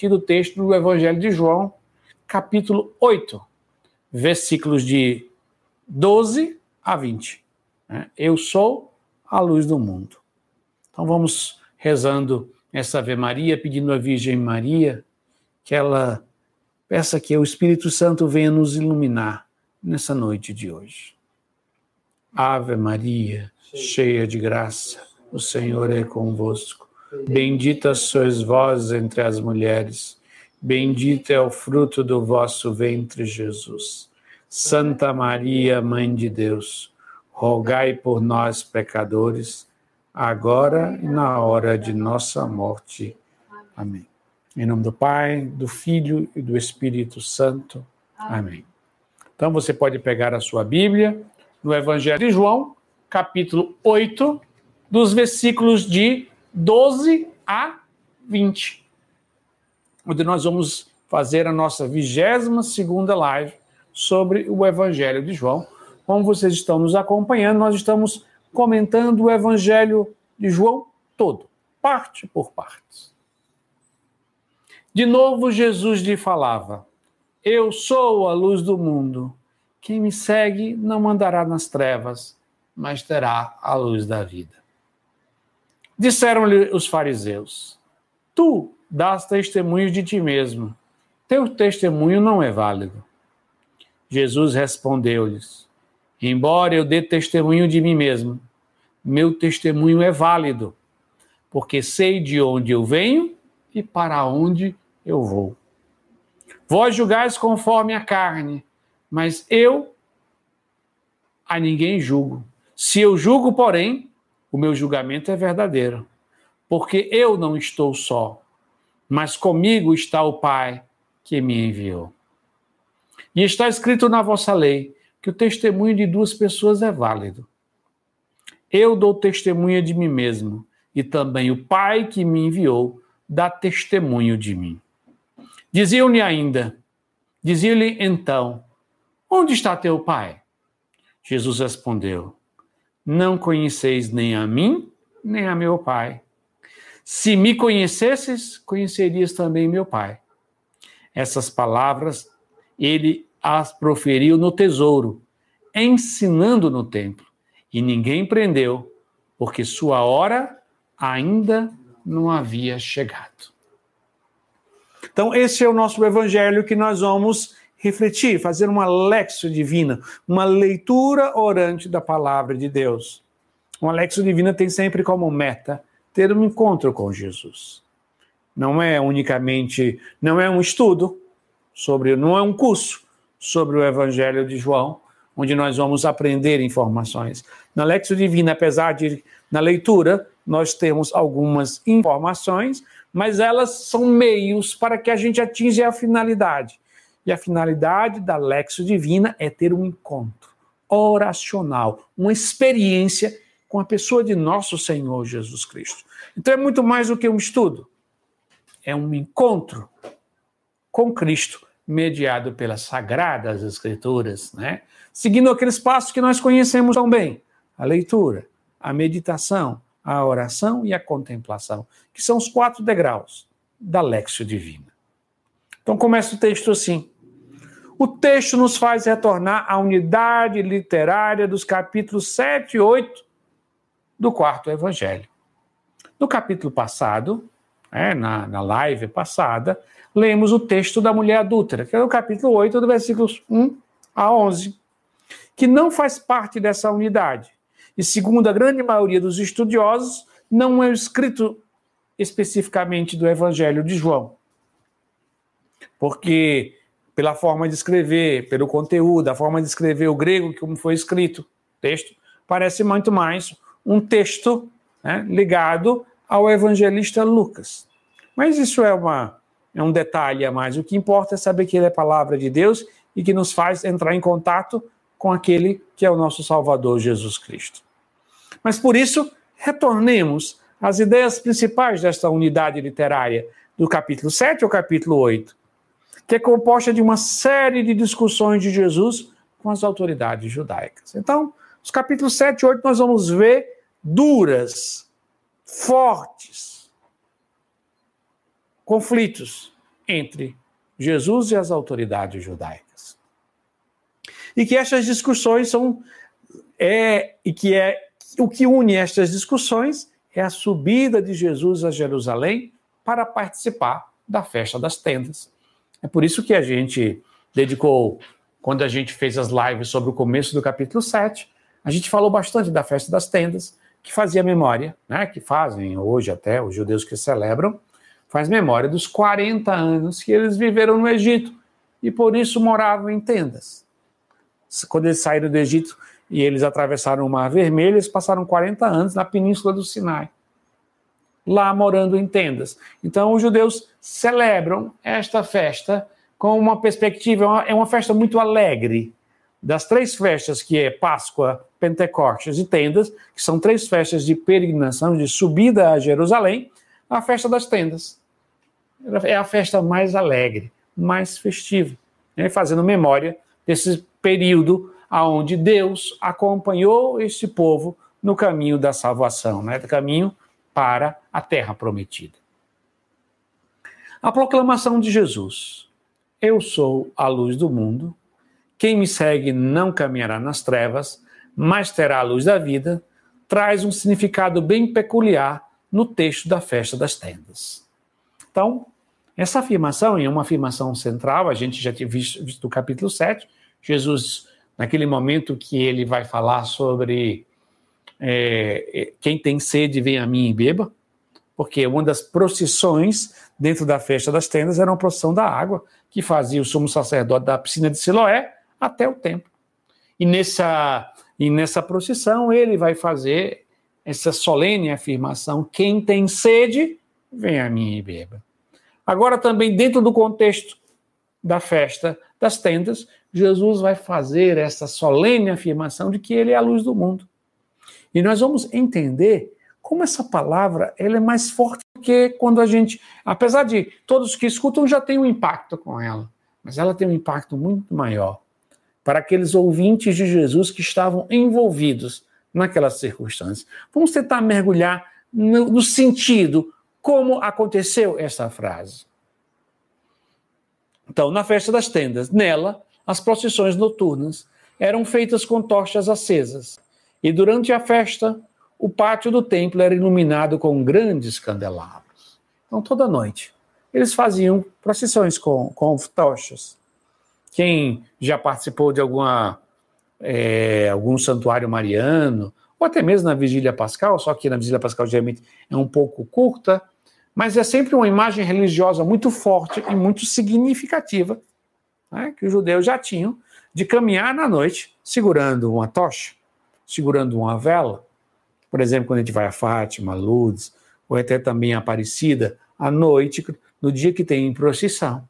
partir do texto do Evangelho de João, capítulo 8, versículos de 12 a 20. Né? Eu sou a luz do mundo. Então vamos rezando essa Ave Maria, pedindo à Virgem Maria que ela peça que o Espírito Santo venha nos iluminar nessa noite de hoje. Ave Maria, cheia de graça, o Senhor é convosco. Bendita sois vós entre as mulheres, bendito é o fruto do vosso ventre, Jesus. Santa Maria, Mãe de Deus, rogai por nós, pecadores, agora e na hora de nossa morte. Amém. Em nome do Pai, do Filho e do Espírito Santo. Amém. Então você pode pegar a sua Bíblia no Evangelho de João, capítulo 8, dos versículos de 12 a 20, onde nós vamos fazer a nossa 22 segunda live sobre o Evangelho de João. Como vocês estão nos acompanhando, nós estamos comentando o Evangelho de João todo, parte por parte. De novo, Jesus lhe falava: Eu sou a luz do mundo. Quem me segue não andará nas trevas, mas terá a luz da vida. Disseram-lhe os fariseus: Tu dás testemunho de ti mesmo. Teu testemunho não é válido. Jesus respondeu-lhes: Embora eu dê testemunho de mim mesmo, meu testemunho é válido, porque sei de onde eu venho e para onde eu vou. Vós julgais conforme a carne, mas eu a ninguém julgo. Se eu julgo, porém, o meu julgamento é verdadeiro, porque eu não estou só, mas comigo está o Pai que me enviou. E está escrito na vossa lei que o testemunho de duas pessoas é válido. Eu dou testemunha de mim mesmo, e também o Pai que me enviou dá testemunho de mim. Diziam-lhe ainda, diziam-lhe então, onde está teu Pai? Jesus respondeu, não conheceis nem a mim, nem a meu Pai. Se me conhecesses, conhecerias também meu Pai. Essas palavras ele as proferiu no tesouro, ensinando no templo e ninguém prendeu, porque sua hora ainda não havia chegado. Então, esse é o nosso evangelho que nós vamos refletir, fazer uma lexo divina, uma leitura orante da palavra de Deus. Uma lexo divina tem sempre como meta ter um encontro com Jesus. Não é unicamente, não é um estudo sobre, não é um curso sobre o evangelho de João, onde nós vamos aprender informações. Na Lexo Divina, apesar de na leitura nós temos algumas informações, mas elas são meios para que a gente atinja a finalidade. E a finalidade da Lexo Divina é ter um encontro oracional, uma experiência com a pessoa de nosso Senhor Jesus Cristo. Então é muito mais do que um estudo, é um encontro com Cristo mediado pelas sagradas escrituras, né? seguindo aqueles passos que nós conhecemos tão bem: a leitura, a meditação, a oração e a contemplação, que são os quatro degraus da Lexio Divina. Então começa o texto assim. O texto nos faz retornar à unidade literária dos capítulos 7 e 8 do quarto evangelho. No capítulo passado, é, na, na live passada, lemos o texto da mulher adúltera, que é o capítulo 8, do versículos 1 a 11, que não faz parte dessa unidade. E segundo a grande maioria dos estudiosos, não é escrito especificamente do Evangelho de João. Porque, pela forma de escrever, pelo conteúdo, a forma de escrever o grego, como foi escrito, texto, parece muito mais um texto né, ligado ao evangelista Lucas. Mas isso é uma é um detalhe a mais. O que importa é saber que ele é palavra de Deus e que nos faz entrar em contato com aquele que é o nosso Salvador Jesus Cristo. Mas por isso, retornemos às ideias principais desta unidade literária, do capítulo 7 ao capítulo 8, que é composta de uma série de discussões de Jesus com as autoridades judaicas. Então, os capítulos 7 e 8 nós vamos ver duras, fortes, conflitos entre Jesus e as autoridades judaicas. E que estas discussões são é e que é o que une estas discussões é a subida de Jesus a Jerusalém para participar da festa das tendas. É por isso que a gente dedicou, quando a gente fez as lives sobre o começo do capítulo 7, a gente falou bastante da festa das tendas, que fazia memória, né, que fazem hoje até os judeus que celebram, faz memória dos 40 anos que eles viveram no Egito e por isso moravam em tendas. Quando eles saíram do Egito e eles atravessaram o Mar Vermelho, eles passaram 40 anos na península do Sinai, lá morando em tendas. Então os judeus celebram esta festa com uma perspectiva, é uma festa muito alegre. Das três festas, que é Páscoa, Pentecostes e Tendas, que são três festas de peregrinação, de subida a Jerusalém, a festa das tendas é a festa mais alegre, mais festiva, né? fazendo memória desse período aonde Deus acompanhou este povo no caminho da salvação, né? do caminho para a terra prometida. A proclamação de Jesus: Eu sou a luz do mundo. Quem me segue não caminhará nas trevas, mas terá a luz da vida, traz um significado bem peculiar no texto da festa das tendas. Então, essa afirmação é uma afirmação central, a gente já tinha visto, visto no capítulo 7, Jesus, naquele momento que ele vai falar sobre é, é, quem tem sede, vem a mim e beba, porque uma das procissões dentro da festa das tendas era uma procissão da água, que fazia o sumo sacerdote da piscina de Siloé até o templo. E nessa, e nessa procissão ele vai fazer essa solene afirmação: quem tem sede, vem a mim e beba. Agora, também dentro do contexto da festa das tendas, Jesus vai fazer essa solene afirmação de que ele é a luz do mundo. E nós vamos entender como essa palavra ela é mais forte do que quando a gente, apesar de todos que escutam já tem um impacto com ela, mas ela tem um impacto muito maior para aqueles ouvintes de Jesus que estavam envolvidos naquelas circunstâncias. Vamos tentar mergulhar no, no sentido como aconteceu essa frase. Então, na festa das tendas, nela, as procissões noturnas eram feitas com tochas acesas, e durante a festa, o pátio do templo era iluminado com grandes candelabros. Então, toda noite, eles faziam procissões com, com tochas. Quem já participou de alguma, é, algum santuário mariano, ou até mesmo na Vigília Pascal, só que na Vigília Pascal geralmente é um pouco curta, mas é sempre uma imagem religiosa muito forte e muito significativa né, que os judeus já tinham de caminhar na noite segurando uma tocha, segurando uma vela. Por exemplo, quando a gente vai a Fátima, Lourdes, ou até também a Aparecida, à noite, no dia que tem procissão.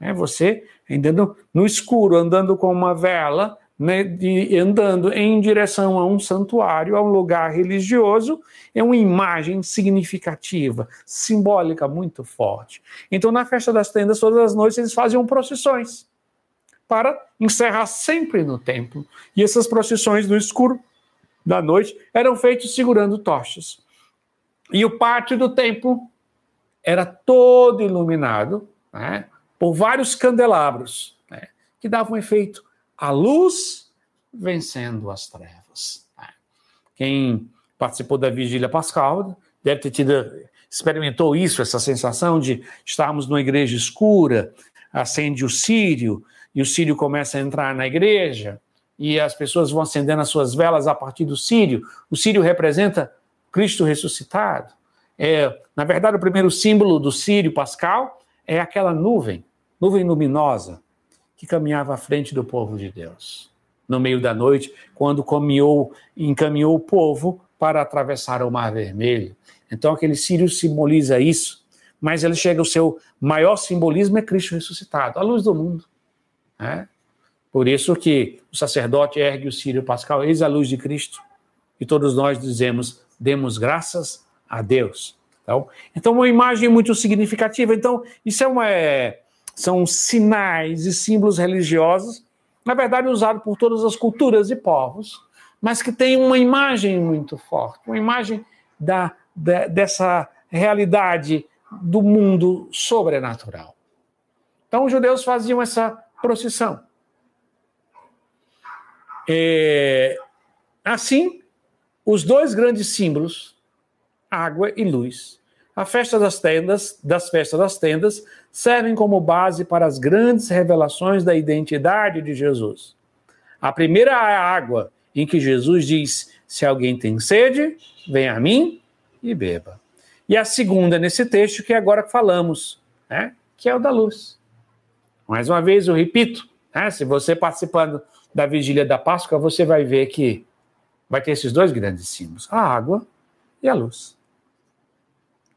É você andando no escuro, andando com uma vela, né, de, andando em direção a um santuário, a um lugar religioso, é uma imagem significativa, simbólica muito forte. Então, na festa das tendas, todas as noites eles faziam procissões para encerrar sempre no templo. E essas procissões no escuro da noite eram feitas segurando tochas. E o pátio do templo era todo iluminado né, por vários candelabros, né, que davam efeito a luz vencendo as trevas. Quem participou da vigília pascal deve ter tido, experimentou isso, essa sensação de estarmos numa igreja escura, acende o sírio, e o sírio começa a entrar na igreja, e as pessoas vão acendendo as suas velas a partir do sírio. O sírio representa Cristo ressuscitado. É, na verdade, o primeiro símbolo do sírio pascal é aquela nuvem, nuvem luminosa, que caminhava à frente do povo de Deus. No meio da noite, quando caminhou, encaminhou o povo para atravessar o Mar Vermelho. Então, aquele sírio simboliza isso, mas ele chega ao seu maior simbolismo é Cristo ressuscitado, a luz do mundo. Né? Por isso que o sacerdote ergue o sírio pascal, eis a luz de Cristo. E todos nós dizemos, demos graças a Deus. Então, então uma imagem muito significativa. Então, isso é uma, é, são sinais e símbolos religiosos, na verdade usados por todas as culturas e povos, mas que têm uma imagem muito forte, uma imagem da, da dessa realidade do mundo sobrenatural. Então os judeus faziam essa procissão. É, assim, os dois grandes símbolos, água e luz, a festa das tendas, das festas das tendas, servem como base para as grandes revelações da identidade de Jesus. A primeira é a água, em que Jesus diz: Se alguém tem sede, venha a mim e beba. E a segunda nesse texto que agora falamos, né, que é o da luz. Mais uma vez eu repito, né, se você participando da vigília da Páscoa, você vai ver que vai ter esses dois grandes símbolos: a água e a luz.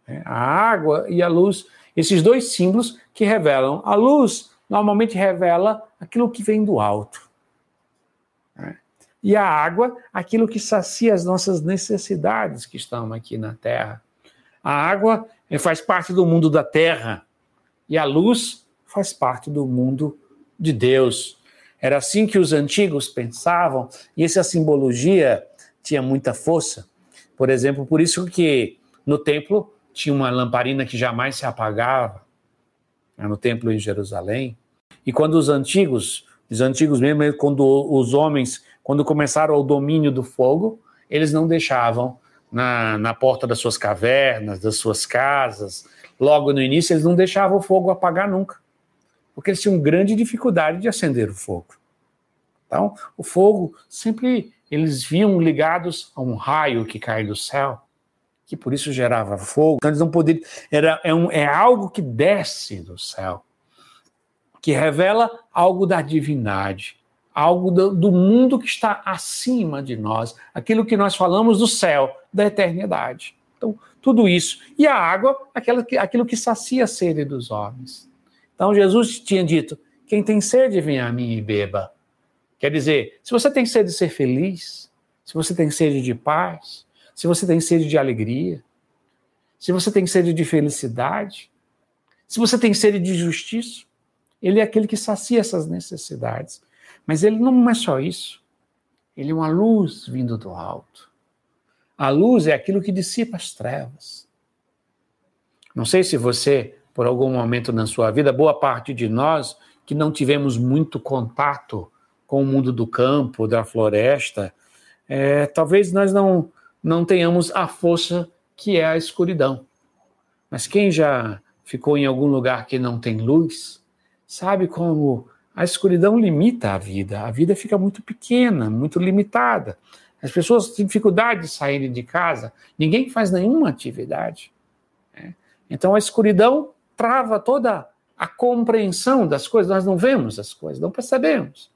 É, a água e a luz, esses dois símbolos que revelam. A luz normalmente revela aquilo que vem do alto. Né? E a água, aquilo que sacia as nossas necessidades que estão aqui na Terra. A água é, faz parte do mundo da Terra e a luz faz parte do mundo de Deus. Era assim que os antigos pensavam, e essa simbologia tinha muita força. Por exemplo, por isso que no templo tinha uma lamparina que jamais se apagava, né, no templo em Jerusalém. E quando os antigos, os antigos mesmo, quando os homens, quando começaram o domínio do fogo, eles não deixavam na, na porta das suas cavernas, das suas casas, logo no início, eles não deixavam o fogo apagar nunca, porque eles tinham grande dificuldade de acender o fogo. Então, o fogo sempre eles viam ligados a um raio que cai do céu que por isso gerava fogo. Então eles não poderiam. Era, é, um, é algo que desce do céu, que revela algo da divindade, algo do, do, mundo que está acima de nós, aquilo que nós falamos do céu, da eternidade. Então, tudo isso. E a água, aquela que, aquilo que sacia a sede dos homens. Então, Jesus tinha dito: quem tem sede, venha a mim e beba. Quer dizer, se você tem sede de ser feliz, se você tem sede de paz, se você tem sede de alegria, se você tem sede de felicidade, se você tem sede de justiça, ele é aquele que sacia essas necessidades. Mas ele não é só isso. Ele é uma luz vindo do alto. A luz é aquilo que dissipa as trevas. Não sei se você, por algum momento na sua vida, boa parte de nós que não tivemos muito contato com o mundo do campo, da floresta, é, talvez nós não não tenhamos a força que é a escuridão. Mas quem já ficou em algum lugar que não tem luz, sabe como a escuridão limita a vida. A vida fica muito pequena, muito limitada. As pessoas têm dificuldade de saírem de casa, ninguém faz nenhuma atividade. Né? Então a escuridão trava toda a compreensão das coisas, nós não vemos as coisas, não percebemos.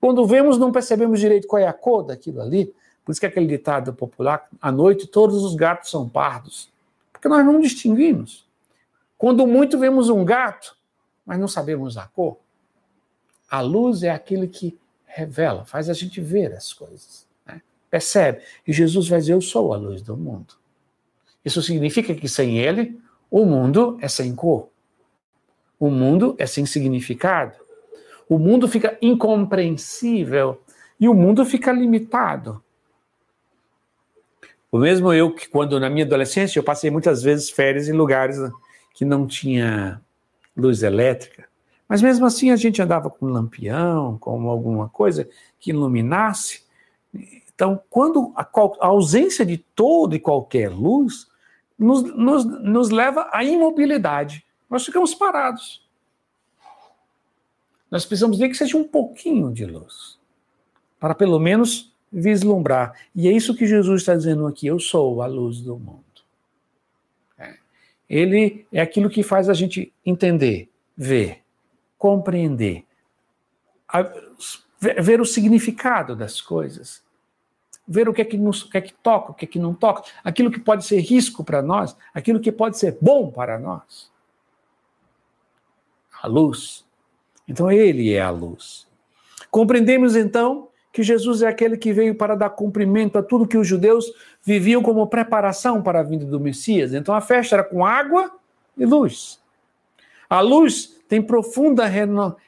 Quando vemos, não percebemos direito qual é a cor daquilo ali, por isso que aquele ditado popular, à noite todos os gatos são pardos. Porque nós não distinguimos. Quando muito vemos um gato, mas não sabemos a cor. A luz é aquele que revela, faz a gente ver as coisas. Né? Percebe? E Jesus vai dizer: Eu sou a luz do mundo. Isso significa que sem ele, o mundo é sem cor. O mundo é sem significado. O mundo fica incompreensível e o mundo fica limitado. O mesmo eu que quando na minha adolescência eu passei muitas vezes férias em lugares que não tinha luz elétrica, mas mesmo assim a gente andava com um lampião, com alguma coisa que iluminasse. Então, quando a, a ausência de toda e qualquer luz nos, nos, nos leva à imobilidade, nós ficamos parados. Nós precisamos ver que seja um pouquinho de luz, para pelo menos vislumbrar. E é isso que Jesus está dizendo aqui: eu sou a luz do mundo. É. Ele é aquilo que faz a gente entender, ver, compreender, a, ver o significado das coisas, ver o que é que, nos, o que é que toca, o que é que não toca, aquilo que pode ser risco para nós, aquilo que pode ser bom para nós. A luz. Então, ele é a luz. Compreendemos então que Jesus é aquele que veio para dar cumprimento a tudo que os judeus viviam como preparação para a vinda do Messias. Então a festa era com água e luz. A luz tem profunda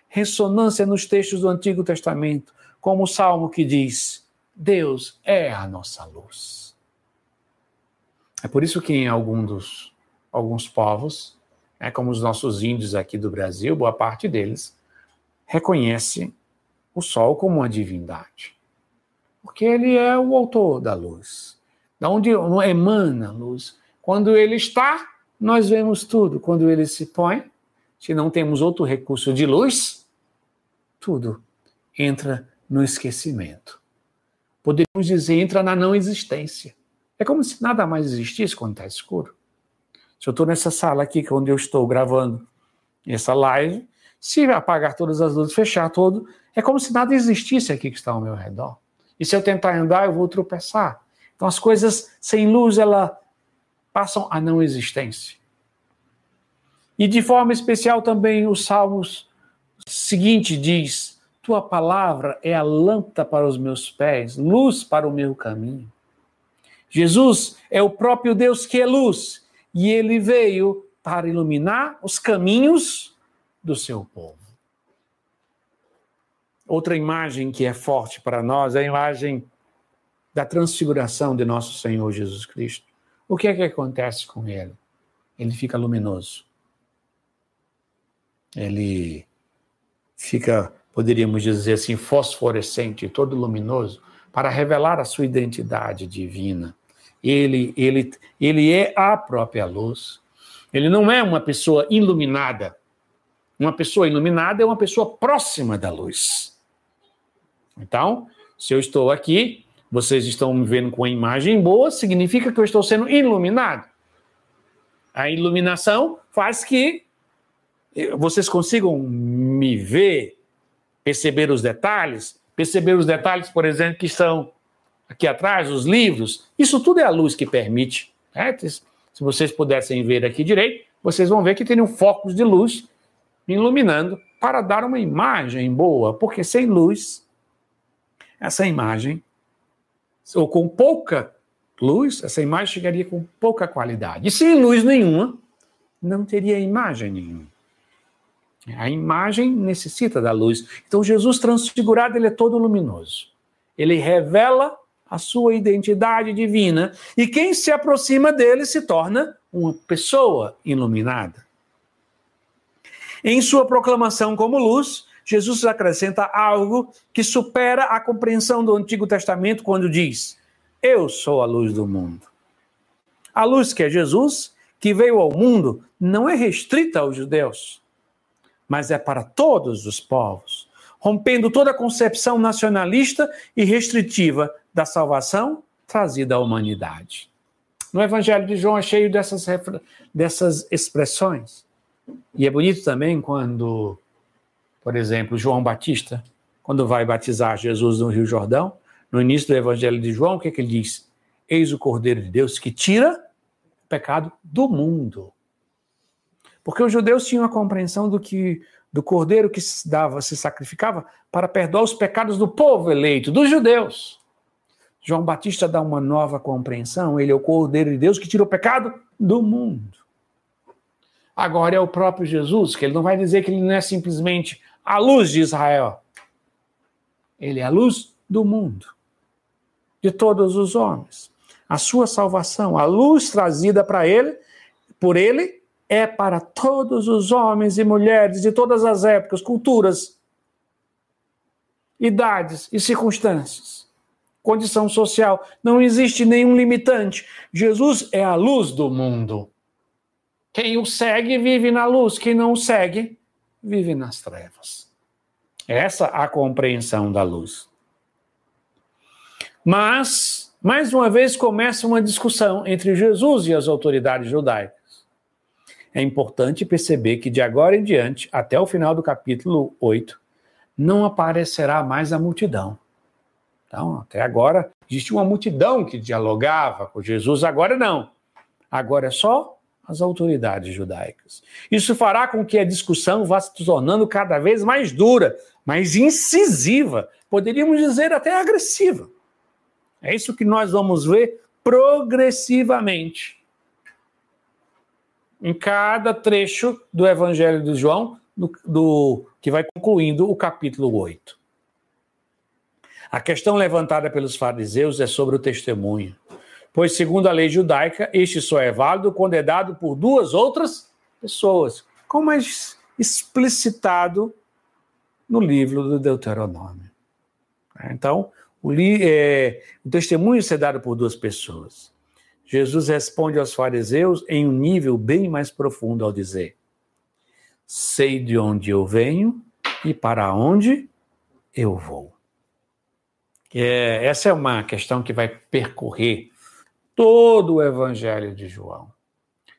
ressonância nos textos do Antigo Testamento, como o salmo que diz: Deus é a nossa luz. É por isso que em dos, alguns povos é como os nossos índios aqui do Brasil, boa parte deles reconhece o sol como uma divindade. Porque ele é o autor da luz. Da onde emana a luz. Quando ele está, nós vemos tudo. Quando ele se põe, se não temos outro recurso de luz, tudo entra no esquecimento. Poderíamos dizer, entra na não existência. É como se nada mais existisse quando está escuro. Se eu estou nessa sala aqui, é onde eu estou gravando essa live, se apagar todas as luzes, fechar todo, é como se nada existisse aqui que está ao meu redor. E se eu tentar andar, eu vou tropeçar. Então as coisas sem luz, ela passam a não existência. E de forma especial também os Salmos seguinte diz: Tua palavra é a lâmpada para os meus pés, luz para o meu caminho. Jesus é o próprio Deus que é luz, e ele veio para iluminar os caminhos do seu povo. Outra imagem que é forte para nós é a imagem da transfiguração de nosso Senhor Jesus Cristo. O que é que acontece com ele? Ele fica luminoso. Ele fica, poderíamos dizer assim, fosforescente, todo luminoso, para revelar a sua identidade divina. Ele, ele, ele é a própria luz. Ele não é uma pessoa iluminada. Uma pessoa iluminada é uma pessoa próxima da luz. Então, se eu estou aqui, vocês estão me vendo com a imagem boa, significa que eu estou sendo iluminado. A iluminação faz que vocês consigam me ver, perceber os detalhes, perceber os detalhes, por exemplo, que estão aqui atrás, os livros. Isso tudo é a luz que permite. Né? Se vocês pudessem ver aqui direito, vocês vão ver que tem um focos de luz iluminando para dar uma imagem boa, porque sem luz, essa imagem, ou com pouca luz, essa imagem chegaria com pouca qualidade. E sem luz nenhuma, não teria imagem nenhuma. A imagem necessita da luz. Então, Jesus transfigurado, ele é todo luminoso. Ele revela a sua identidade divina. E quem se aproxima dele se torna uma pessoa iluminada. Em sua proclamação como luz, Jesus acrescenta algo que supera a compreensão do Antigo Testamento quando diz: Eu sou a luz do mundo. A luz que é Jesus, que veio ao mundo, não é restrita aos judeus mas é para todos os povos, rompendo toda a concepção nacionalista e restritiva da salvação trazida à humanidade. No Evangelho de João é cheio dessas, dessas expressões. E é bonito também quando, por exemplo, João Batista, quando vai batizar Jesus no Rio Jordão, no início do Evangelho de João, o que, é que ele diz? Eis o Cordeiro de Deus que tira o pecado do mundo. Porque os judeus tinham a compreensão do que do cordeiro que se dava, se sacrificava para perdoar os pecados do povo eleito, dos judeus. João Batista dá uma nova compreensão, ele é o cordeiro de Deus que tira o pecado do mundo. Agora é o próprio Jesus, que ele não vai dizer que ele não é simplesmente a luz de Israel. Ele é a luz do mundo, de todos os homens. A sua salvação, a luz trazida para ele, por ele, é para todos os homens e mulheres de todas as épocas, culturas, idades e circunstâncias. Condição social. Não existe nenhum limitante. Jesus é a luz do mundo. Quem o segue vive na luz, quem não o segue vive nas trevas. Essa a compreensão da luz. Mas, mais uma vez, começa uma discussão entre Jesus e as autoridades judaicas é importante perceber que de agora em diante, até o final do capítulo 8, não aparecerá mais a multidão. Então, até agora, existe uma multidão que dialogava com Jesus, agora não. Agora é só as autoridades judaicas. Isso fará com que a discussão vá se tornando cada vez mais dura, mais incisiva, poderíamos dizer até agressiva. É isso que nós vamos ver progressivamente em cada trecho do Evangelho de João, do, do, que vai concluindo o capítulo 8. A questão levantada pelos fariseus é sobre o testemunho, pois, segundo a lei judaica, este só é válido quando é dado por duas outras pessoas, como é explicitado no livro do Deuteronômio. Então, o, é, o testemunho é dado por duas pessoas. Jesus responde aos fariseus em um nível bem mais profundo ao dizer: Sei de onde eu venho e para onde eu vou. É, essa é uma questão que vai percorrer todo o Evangelho de João.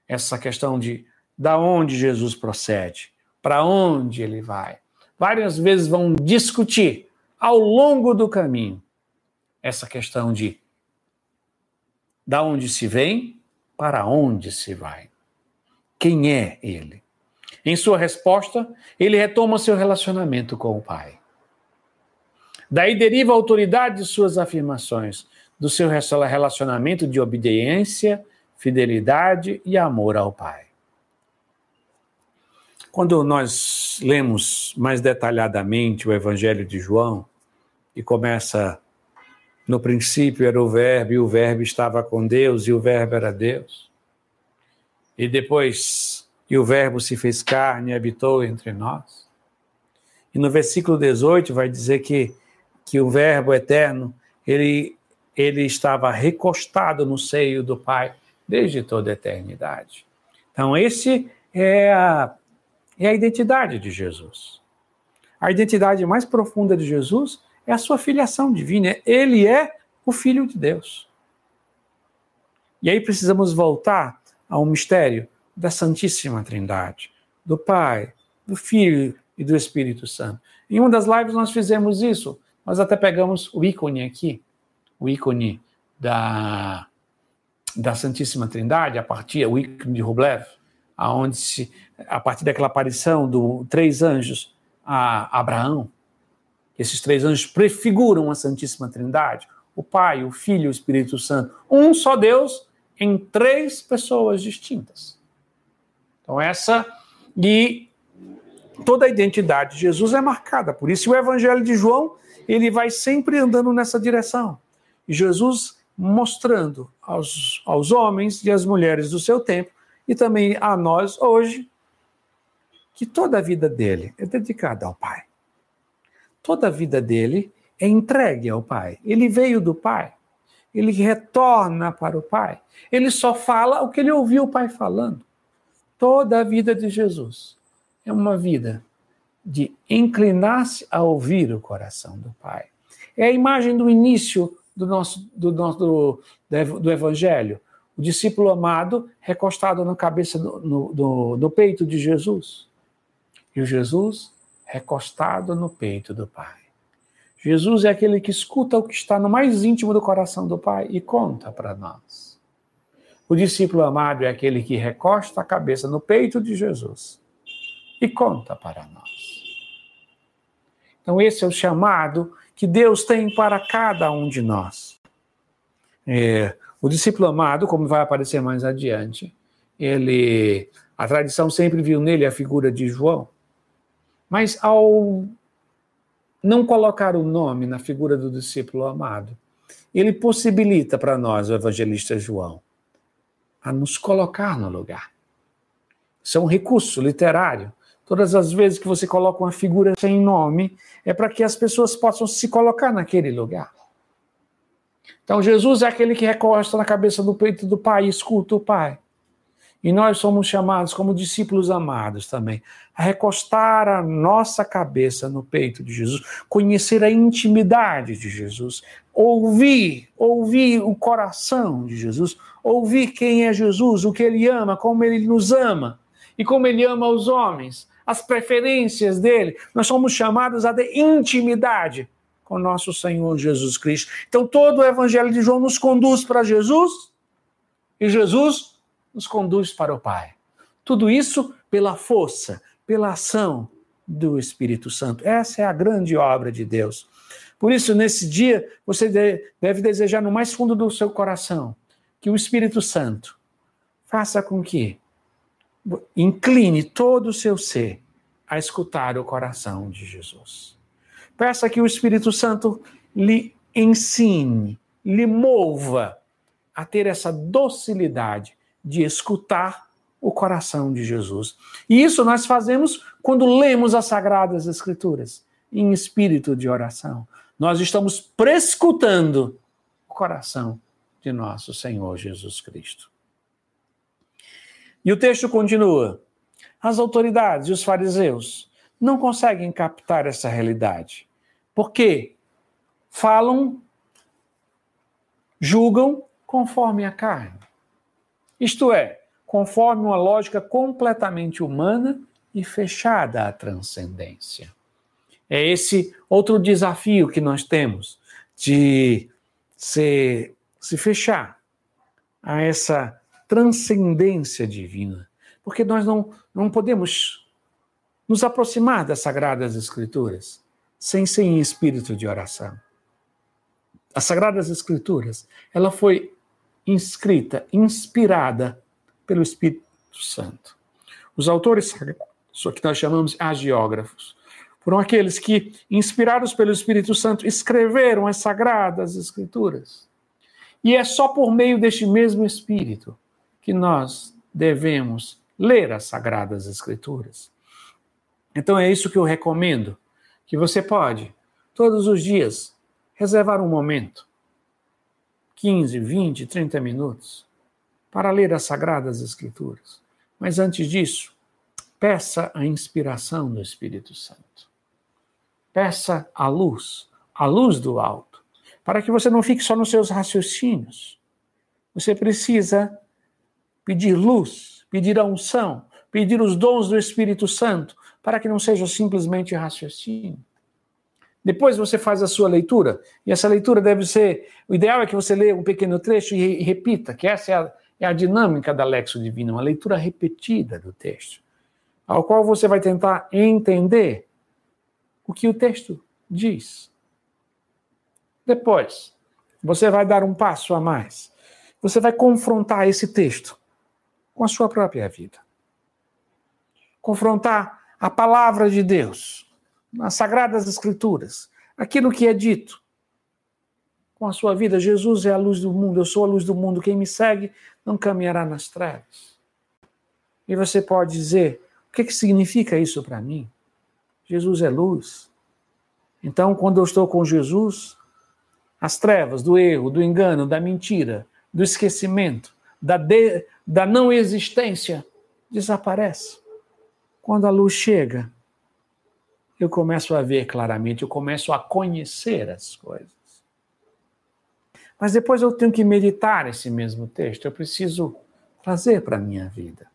Essa questão de da onde Jesus procede, para onde ele vai. Várias vezes vão discutir ao longo do caminho essa questão de da onde se vem, para onde se vai. Quem é ele? Em sua resposta, ele retoma seu relacionamento com o Pai. Daí deriva a autoridade de suas afirmações, do seu relacionamento de obediência, fidelidade e amor ao Pai. Quando nós lemos mais detalhadamente o Evangelho de João, e começa no princípio era o Verbo, e o Verbo estava com Deus, e o Verbo era Deus. E depois, e o Verbo se fez carne e habitou entre nós. E no versículo 18 vai dizer que, que o Verbo eterno, ele, ele estava recostado no seio do Pai desde toda a eternidade. Então, esse é a, é a identidade de Jesus. A identidade mais profunda de Jesus é a sua filiação divina. Ele é o Filho de Deus. E aí precisamos voltar ao mistério da Santíssima Trindade, do Pai, do Filho e do Espírito Santo. Em uma das lives nós fizemos isso. Nós até pegamos o ícone aqui, o ícone da, da Santíssima Trindade, a partir, o ícone de Rublev, aonde se, a partir daquela aparição dos três anjos a Abraão, esses três anjos prefiguram a Santíssima Trindade, o Pai, o Filho e o Espírito Santo. Um só Deus em três pessoas distintas. Então, essa e toda a identidade de Jesus é marcada. Por isso, o Evangelho de João ele vai sempre andando nessa direção. Jesus mostrando aos, aos homens e às mulheres do seu tempo, e também a nós hoje, que toda a vida dele é dedicada ao Pai toda a vida dele é entregue ao Pai. Ele veio do Pai. Ele retorna para o Pai. Ele só fala o que ele ouviu o Pai falando. Toda a vida de Jesus é uma vida de inclinar-se a ouvir o coração do Pai. É a imagem do início do nosso do, nosso, do, do Evangelho. O discípulo amado recostado na cabeça, no, no, peito de Jesus. E o Jesus recostado no peito do Pai. Jesus é aquele que escuta o que está no mais íntimo do coração do Pai e conta para nós. O discípulo amado é aquele que recosta a cabeça no peito de Jesus e conta para nós. Então, esse é o chamado que Deus tem para cada um de nós. É, o discípulo amado, como vai aparecer mais adiante, ele, a tradição sempre viu nele a figura de João. Mas ao não colocar o nome na figura do discípulo amado, ele possibilita para nós, o evangelista João, a nos colocar no lugar. Isso é um recurso literário. Todas as vezes que você coloca uma figura sem nome, é para que as pessoas possam se colocar naquele lugar. Então, Jesus é aquele que recosta na cabeça do peito do Pai e escuta o Pai. E nós somos chamados, como discípulos amados também, a recostar a nossa cabeça no peito de Jesus, conhecer a intimidade de Jesus, ouvir, ouvir o coração de Jesus, ouvir quem é Jesus, o que ele ama, como ele nos ama e como ele ama os homens, as preferências dele. Nós somos chamados a ter intimidade com nosso Senhor Jesus Cristo. Então todo o evangelho de João nos conduz para Jesus e Jesus nos conduz para o Pai. Tudo isso pela força, pela ação do Espírito Santo. Essa é a grande obra de Deus. Por isso, nesse dia, você deve desejar no mais fundo do seu coração que o Espírito Santo faça com que incline todo o seu ser a escutar o coração de Jesus. Peça que o Espírito Santo lhe ensine, lhe mova a ter essa docilidade de escutar o coração de Jesus. E isso nós fazemos quando lemos as Sagradas Escrituras, em espírito de oração. Nós estamos prescutando o coração de nosso Senhor Jesus Cristo. E o texto continua: as autoridades e os fariseus não conseguem captar essa realidade. Por quê? Falam, julgam conforme a carne. Isto é, conforme uma lógica completamente humana e fechada à transcendência. É esse outro desafio que nós temos de se, se fechar a essa transcendência divina. Porque nós não, não podemos nos aproximar das Sagradas Escrituras sem ser em espírito de oração. As Sagradas Escrituras, ela foi inscrita, inspirada pelo Espírito Santo. Os autores, isso que nós chamamos agiógrafos, foram aqueles que, inspirados pelo Espírito Santo, escreveram as Sagradas Escrituras. E é só por meio deste mesmo Espírito que nós devemos ler as Sagradas Escrituras. Então é isso que eu recomendo, que você pode, todos os dias, reservar um momento, 15, 20, 30 minutos, para ler as Sagradas Escrituras. Mas antes disso, peça a inspiração do Espírito Santo. Peça a luz, a luz do alto, para que você não fique só nos seus raciocínios. Você precisa pedir luz, pedir a unção, pedir os dons do Espírito Santo, para que não seja simplesmente raciocínio. Depois você faz a sua leitura, e essa leitura deve ser. O ideal é que você leia um pequeno trecho e repita, que essa é a, é a dinâmica da Lexo Divina, uma leitura repetida do texto, ao qual você vai tentar entender o que o texto diz. Depois, você vai dar um passo a mais. Você vai confrontar esse texto com a sua própria vida. Confrontar a palavra de Deus, nas Sagradas Escrituras, aquilo que é dito com a sua vida. Jesus é a luz do mundo, eu sou a luz do mundo. Quem me segue não caminhará nas trevas. E você pode dizer: o que, que significa isso para mim? Jesus é luz. Então, quando eu estou com Jesus, as trevas do erro, do engano, da mentira, do esquecimento, da, de, da não existência desaparece. Quando a luz chega, eu começo a ver claramente, eu começo a conhecer as coisas. Mas depois eu tenho que meditar esse mesmo texto, eu preciso trazer para a minha vida.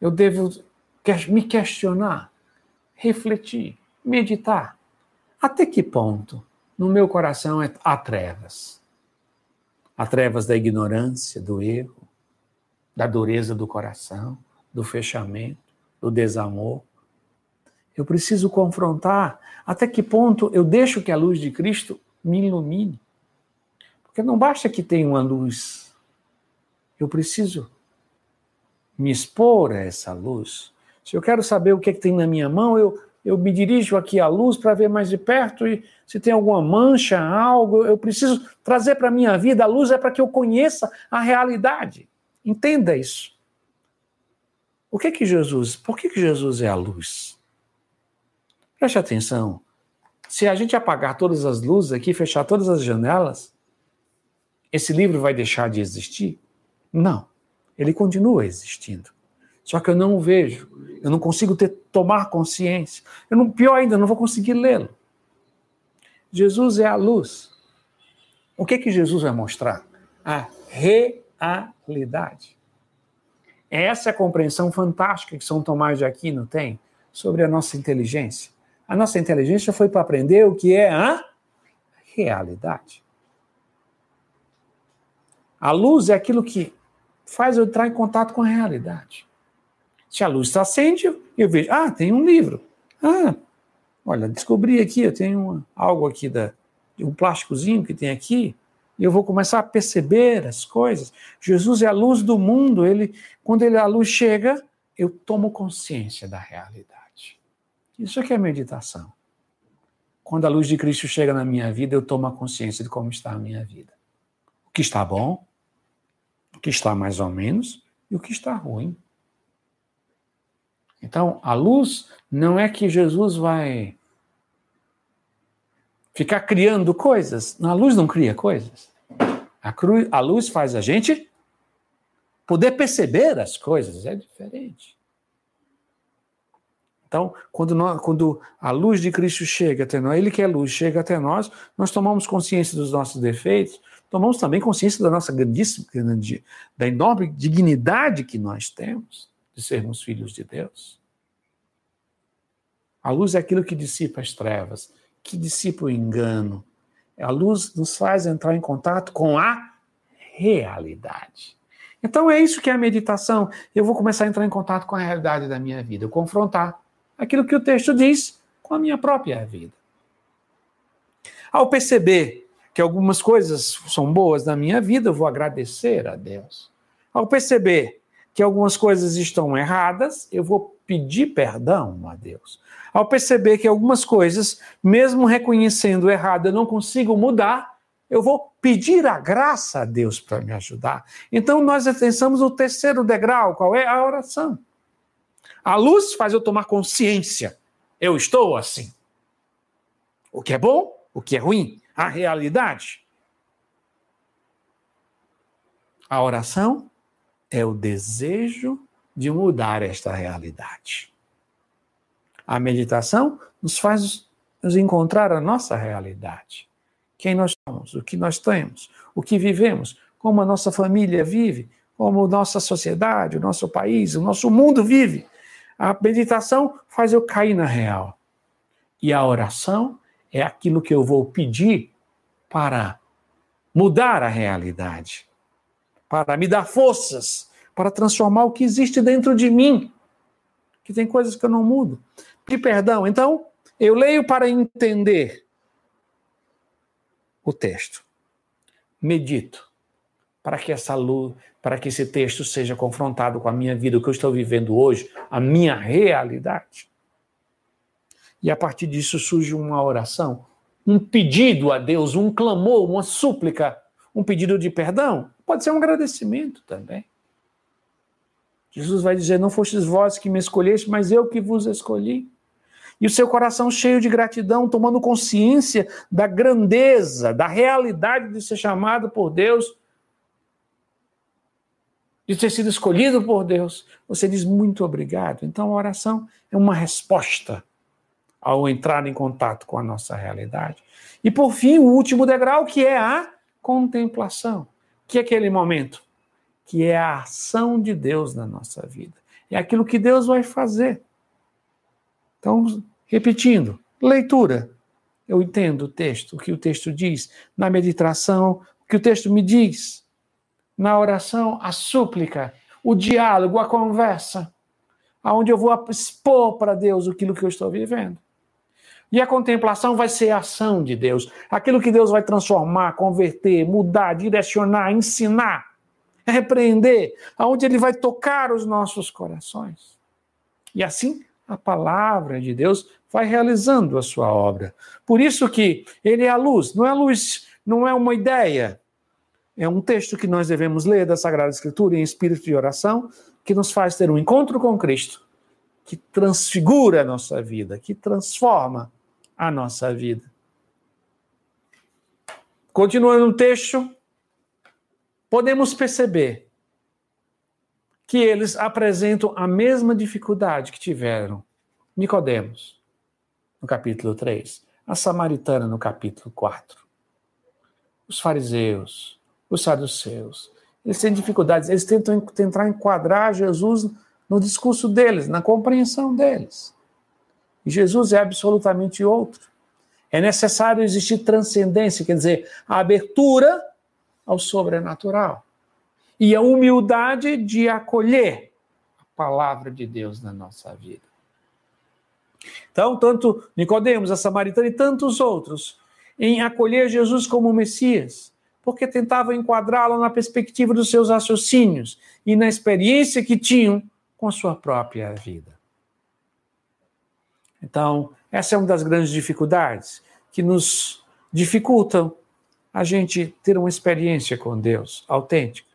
Eu devo me questionar, refletir, meditar. Até que ponto no meu coração é, há trevas? Há trevas da ignorância, do erro, da dureza do coração, do fechamento, do desamor. Eu preciso confrontar até que ponto eu deixo que a luz de Cristo me ilumine. Porque não basta que tenha uma luz. Eu preciso me expor a essa luz. Se eu quero saber o que, é que tem na minha mão, eu, eu me dirijo aqui à luz para ver mais de perto e se tem alguma mancha, algo, eu preciso trazer para a minha vida. A luz é para que eu conheça a realidade. Entenda isso. O que que Jesus, por que que Jesus é a luz? Preste atenção. Se a gente apagar todas as luzes aqui, fechar todas as janelas, esse livro vai deixar de existir? Não. Ele continua existindo. Só que eu não o vejo. Eu não consigo ter, tomar consciência. Eu não, pior ainda, não vou conseguir lê-lo. Jesus é a luz. O que que Jesus vai mostrar? A realidade. Essa é a compreensão fantástica que São Tomás de Aquino tem sobre a nossa inteligência. A nossa inteligência foi para aprender o que é a realidade. A luz é aquilo que faz eu entrar em contato com a realidade. Se a luz está acende, eu vejo, ah, tem um livro. Ah, olha, descobri aqui, eu tenho algo aqui da, um plásticozinho que tem aqui, e eu vou começar a perceber as coisas. Jesus é a luz do mundo, ele, quando ele, a luz chega, eu tomo consciência da realidade. Isso aqui é meditação. Quando a luz de Cristo chega na minha vida, eu tomo a consciência de como está a minha vida. O que está bom, o que está mais ou menos e o que está ruim. Então, a luz não é que Jesus vai ficar criando coisas. A luz não cria coisas. A, a luz faz a gente poder perceber as coisas. É diferente. Então, quando, nós, quando, a luz de Cristo chega até nós, Ele que é luz, chega até nós, nós tomamos consciência dos nossos defeitos, tomamos também consciência da nossa grandíssima, da enorme dignidade que nós temos de sermos filhos de Deus. A luz é aquilo que dissipa as trevas, que dissipa o engano. A luz nos faz entrar em contato com a realidade. Então é isso que é a meditação. Eu vou começar a entrar em contato com a realidade da minha vida, confrontar aquilo que o texto diz com a minha própria vida. Ao perceber que algumas coisas são boas na minha vida, eu vou agradecer a Deus. Ao perceber que algumas coisas estão erradas, eu vou pedir perdão a Deus ao perceber que algumas coisas, mesmo reconhecendo errado, eu não consigo mudar, eu vou pedir a graça a Deus para me ajudar. Então nós pensamos o terceiro degrau, qual é a oração. A luz faz eu tomar consciência. Eu estou assim. O que é bom, o que é ruim, a realidade. A oração é o desejo de mudar esta realidade. A meditação nos faz nos encontrar a nossa realidade. Quem nós somos, o que nós temos, o que vivemos, como a nossa família vive, como a nossa sociedade, o nosso país, o nosso mundo vive. A meditação faz eu cair na real. E a oração é aquilo que eu vou pedir para mudar a realidade, para me dar forças, para transformar o que existe dentro de mim. Que tem coisas que eu não mudo de perdão. Então, eu leio para entender o texto. Medito para que essa luz, para que esse texto seja confrontado com a minha vida, o que eu estou vivendo hoje, a minha realidade. E a partir disso surge uma oração, um pedido a Deus, um clamor, uma súplica, um pedido de perdão. Pode ser um agradecimento também. Jesus vai dizer: Não fostes vós que me escolheste, mas eu que vos escolhi e o seu coração cheio de gratidão, tomando consciência da grandeza, da realidade de ser chamado por Deus, de ter sido escolhido por Deus, você diz muito obrigado. Então a oração é uma resposta ao entrar em contato com a nossa realidade. E por fim, o último degrau, que é a contemplação, que é aquele momento que é a ação de Deus na nossa vida. É aquilo que Deus vai fazer. Então, repetindo, leitura. Eu entendo o texto, o que o texto diz. Na meditação, o que o texto me diz. Na oração, a súplica, o diálogo, a conversa, aonde eu vou expor para Deus aquilo que eu estou vivendo. E a contemplação vai ser a ação de Deus, aquilo que Deus vai transformar, converter, mudar, direcionar, ensinar, repreender, aonde Ele vai tocar os nossos corações. E assim a palavra de Deus vai realizando a sua obra. Por isso que ele é a luz, não é luz, não é uma ideia. É um texto que nós devemos ler da Sagrada Escritura em espírito de oração, que nos faz ter um encontro com Cristo, que transfigura a nossa vida, que transforma a nossa vida. Continuando no texto, podemos perceber que eles apresentam a mesma dificuldade que tiveram Nicodemos, no capítulo 3, a samaritana no capítulo 4. Os fariseus, os saduceus, eles têm dificuldades, eles tentam tentar enquadrar Jesus no discurso deles, na compreensão deles. E Jesus é absolutamente outro. É necessário existir transcendência, quer dizer, a abertura ao sobrenatural e a humildade de acolher a palavra de Deus na nossa vida. Então, tanto Nicodemos, a samaritana e tantos outros, em acolher Jesus como Messias, porque tentavam enquadrá-lo na perspectiva dos seus raciocínios e na experiência que tinham com a sua própria vida. Então, essa é uma das grandes dificuldades que nos dificultam a gente ter uma experiência com Deus autêntica.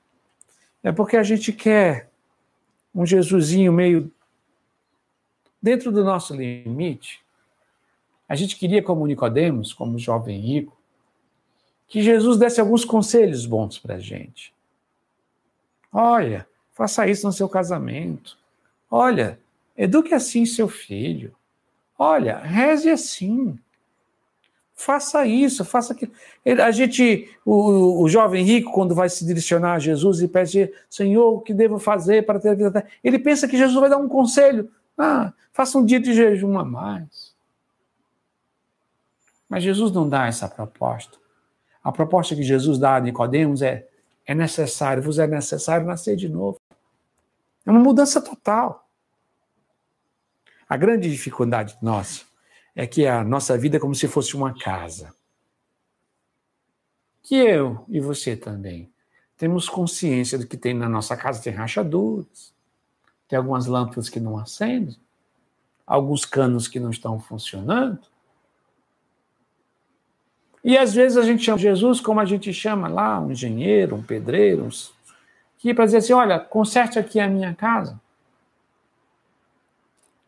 É porque a gente quer um Jesusinho meio dentro do nosso limite. A gente queria, como Nicodemos, como jovem rico, que Jesus desse alguns conselhos bons para a gente. Olha, faça isso no seu casamento. Olha, eduque assim seu filho. Olha, reze assim. Faça isso, faça aquilo. A gente, o, o jovem rico, quando vai se direcionar a Jesus e pede, Senhor, o que devo fazer para ter a vida? Ele pensa que Jesus vai dar um conselho. Ah, faça um dia de jejum a mais. Mas Jesus não dá essa proposta. A proposta que Jesus dá a Nicodemos é: é necessário, vos é necessário nascer de novo. É uma mudança total. A grande dificuldade nossa é que a nossa vida é como se fosse uma casa. Que eu e você também temos consciência do que tem na nossa casa, tem rachaduras, tem algumas lâmpadas que não acendem, alguns canos que não estão funcionando. E às vezes a gente chama Jesus como a gente chama lá, um engenheiro, um pedreiro, um... que para dizer assim, olha, conserte aqui a minha casa.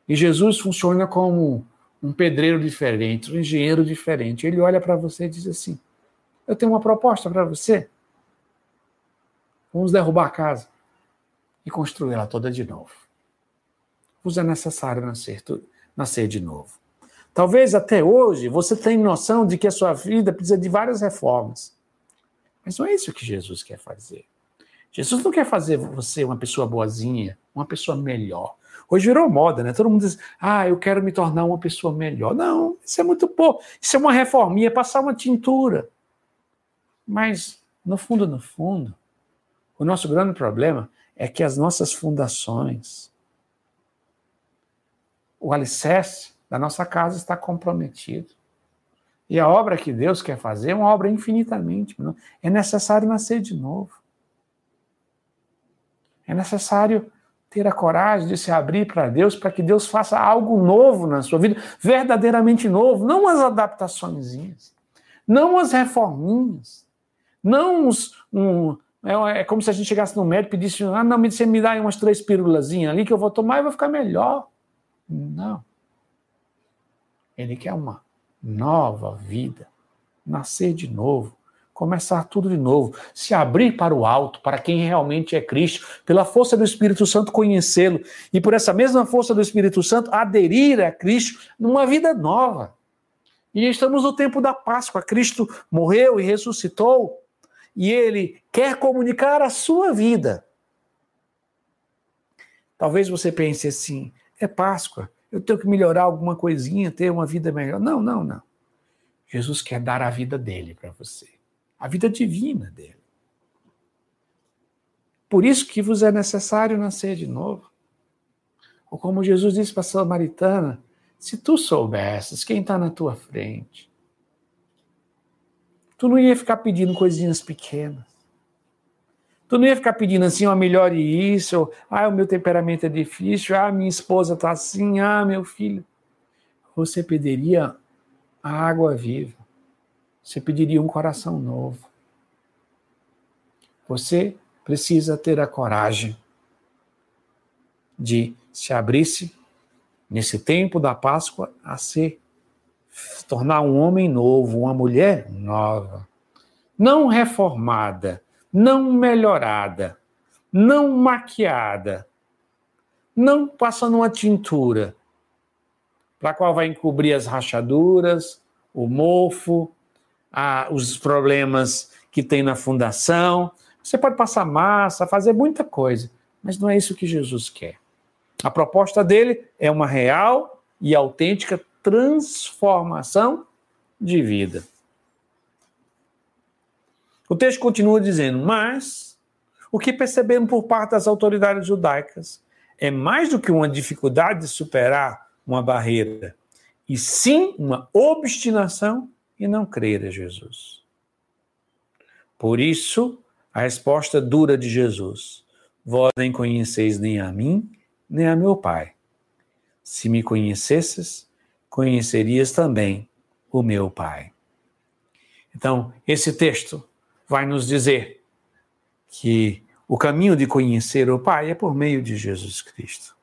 E Jesus funciona como um pedreiro diferente, um engenheiro diferente. Ele olha para você e diz assim: Eu tenho uma proposta para você. Vamos derrubar a casa e construí-la toda de novo. Vos é necessário nascer, nascer de novo. Talvez até hoje você tenha noção de que a sua vida precisa de várias reformas. Mas não é isso que Jesus quer fazer. Jesus não quer fazer você uma pessoa boazinha, uma pessoa melhor. Hoje virou moda, né? Todo mundo diz, ah, eu quero me tornar uma pessoa melhor. Não, isso é muito pouco. Isso é uma reforminha, é passar uma tintura. Mas, no fundo, no fundo, o nosso grande problema é que as nossas fundações, o alicerce da nossa casa está comprometido. E a obra que Deus quer fazer é uma obra infinitamente. É necessário nascer de novo. É necessário ter a coragem de se abrir para Deus, para que Deus faça algo novo na sua vida, verdadeiramente novo, não as adaptações, não as reforminhas, não os. Um, é, é, como se a gente chegasse no médico e pedisse: ah, não, você me dá umas três pílulas ali que eu vou tomar e vou ficar melhor. Não. Ele quer uma nova vida, nascer de novo, começar tudo de novo, se abrir para o alto, para quem realmente é Cristo, pela força do Espírito Santo conhecê-lo e por essa mesma força do Espírito Santo aderir a Cristo numa vida nova. E estamos no tempo da Páscoa. Cristo morreu e ressuscitou e ele quer comunicar a sua vida. Talvez você pense assim: é Páscoa, eu tenho que melhorar alguma coisinha, ter uma vida melhor. Não, não, não. Jesus quer dar a vida dele para você a vida divina dele. Por isso que vos é necessário nascer de novo. Ou como Jesus disse para a Samaritana, se tu soubesses quem está na tua frente, tu não ia ficar pedindo coisinhas pequenas. Tu não ia ficar pedindo assim, ó, melhore isso, ah, o meu temperamento é difícil, ah, minha esposa está assim, ah, meu filho. Você pediria água viva. Você pediria um coração novo. Você precisa ter a coragem de se abrir-se nesse tempo da Páscoa a ser se tornar um homem novo, uma mulher nova, não reformada, não melhorada, não maquiada, não passando uma tintura, para a qual vai encobrir as rachaduras, o mofo, a, os problemas que tem na fundação. Você pode passar massa, fazer muita coisa, mas não é isso que Jesus quer. A proposta dele é uma real e autêntica transformação de vida. O texto continua dizendo: Mas o que percebemos por parte das autoridades judaicas é mais do que uma dificuldade de superar uma barreira, e sim uma obstinação e não crer a Jesus. Por isso, a resposta dura de Jesus: Vós nem conheceis nem a mim, nem a meu Pai. Se me conhecesses, conhecerias também o meu Pai. Então, esse texto vai nos dizer que o caminho de conhecer o Pai é por meio de Jesus Cristo.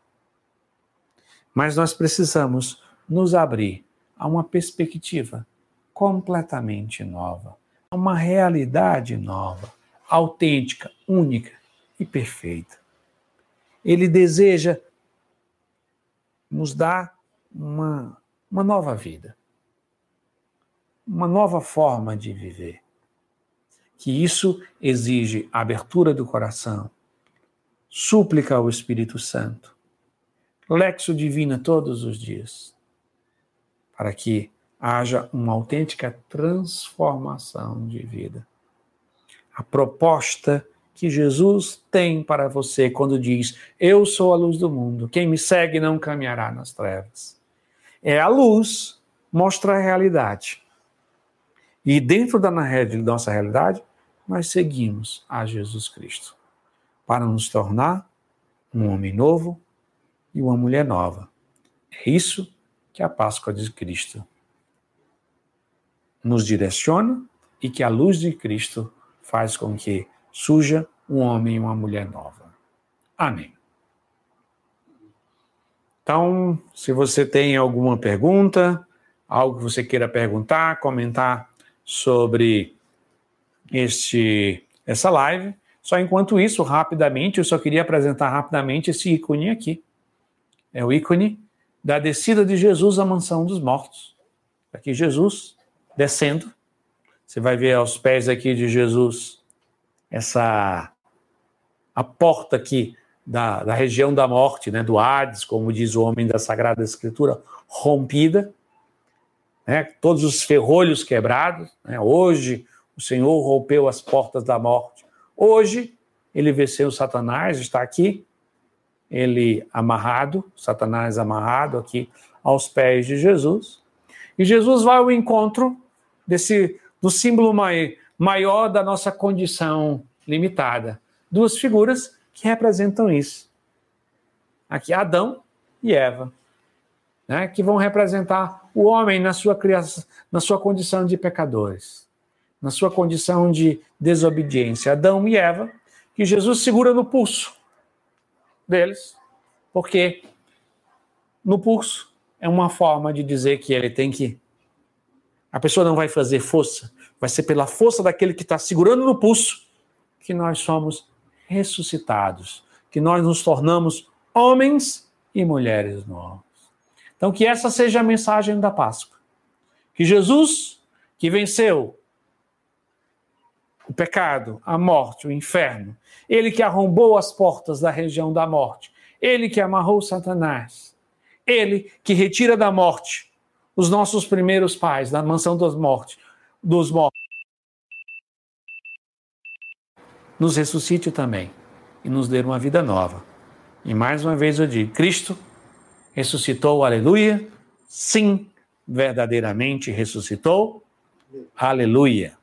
Mas nós precisamos nos abrir a uma perspectiva completamente nova, a uma realidade nova, autêntica, única e perfeita. Ele deseja nos dar uma, uma nova vida, uma nova forma de viver. Que isso exige abertura do coração, súplica ao Espírito Santo, lexo divina todos os dias, para que haja uma autêntica transformação de vida. A proposta que Jesus tem para você quando diz: Eu sou a luz do mundo, quem me segue não caminhará nas trevas. É a luz, mostra a realidade. E dentro da nossa realidade, nós seguimos a Jesus Cristo para nos tornar um homem novo e uma mulher nova. É isso que a Páscoa de Cristo nos direciona e que a luz de Cristo faz com que surja um homem e uma mulher nova. Amém. Então, se você tem alguma pergunta, algo que você queira perguntar, comentar sobre este essa live, só enquanto isso, rapidamente, eu só queria apresentar rapidamente esse ícone aqui. É o ícone da descida de Jesus à mansão dos mortos. Aqui Jesus descendo. Você vai ver aos pés aqui de Jesus essa a porta aqui da, da região da morte, né, do Hades, como diz o homem da Sagrada Escritura, rompida, né, todos os ferrolhos quebrados. Né, hoje o Senhor rompeu as portas da morte. Hoje ele venceu Satanás, está aqui, ele amarrado, Satanás amarrado aqui aos pés de Jesus. E Jesus vai ao encontro desse do símbolo maior da nossa condição limitada. Duas figuras que representam isso. Aqui Adão e Eva, né, que vão representar o homem na sua criação, na sua condição de pecadores, na sua condição de desobediência. Adão e Eva, que Jesus segura no pulso deles, porque no pulso é uma forma de dizer que ele tem que. A pessoa não vai fazer força, vai ser pela força daquele que está segurando no pulso que nós somos ressuscitados, que nós nos tornamos homens e mulheres novos. Então, que essa seja a mensagem da Páscoa. Que Jesus, que venceu o pecado, a morte, o inferno, ele que arrombou as portas da região da morte, ele que amarrou Satanás, ele que retira da morte os nossos primeiros pais, da mansão dos mortos, dos mortos nos ressuscite também e nos dê uma vida nova. E mais uma vez eu digo: Cristo ressuscitou, aleluia. Sim, verdadeiramente ressuscitou, aleluia.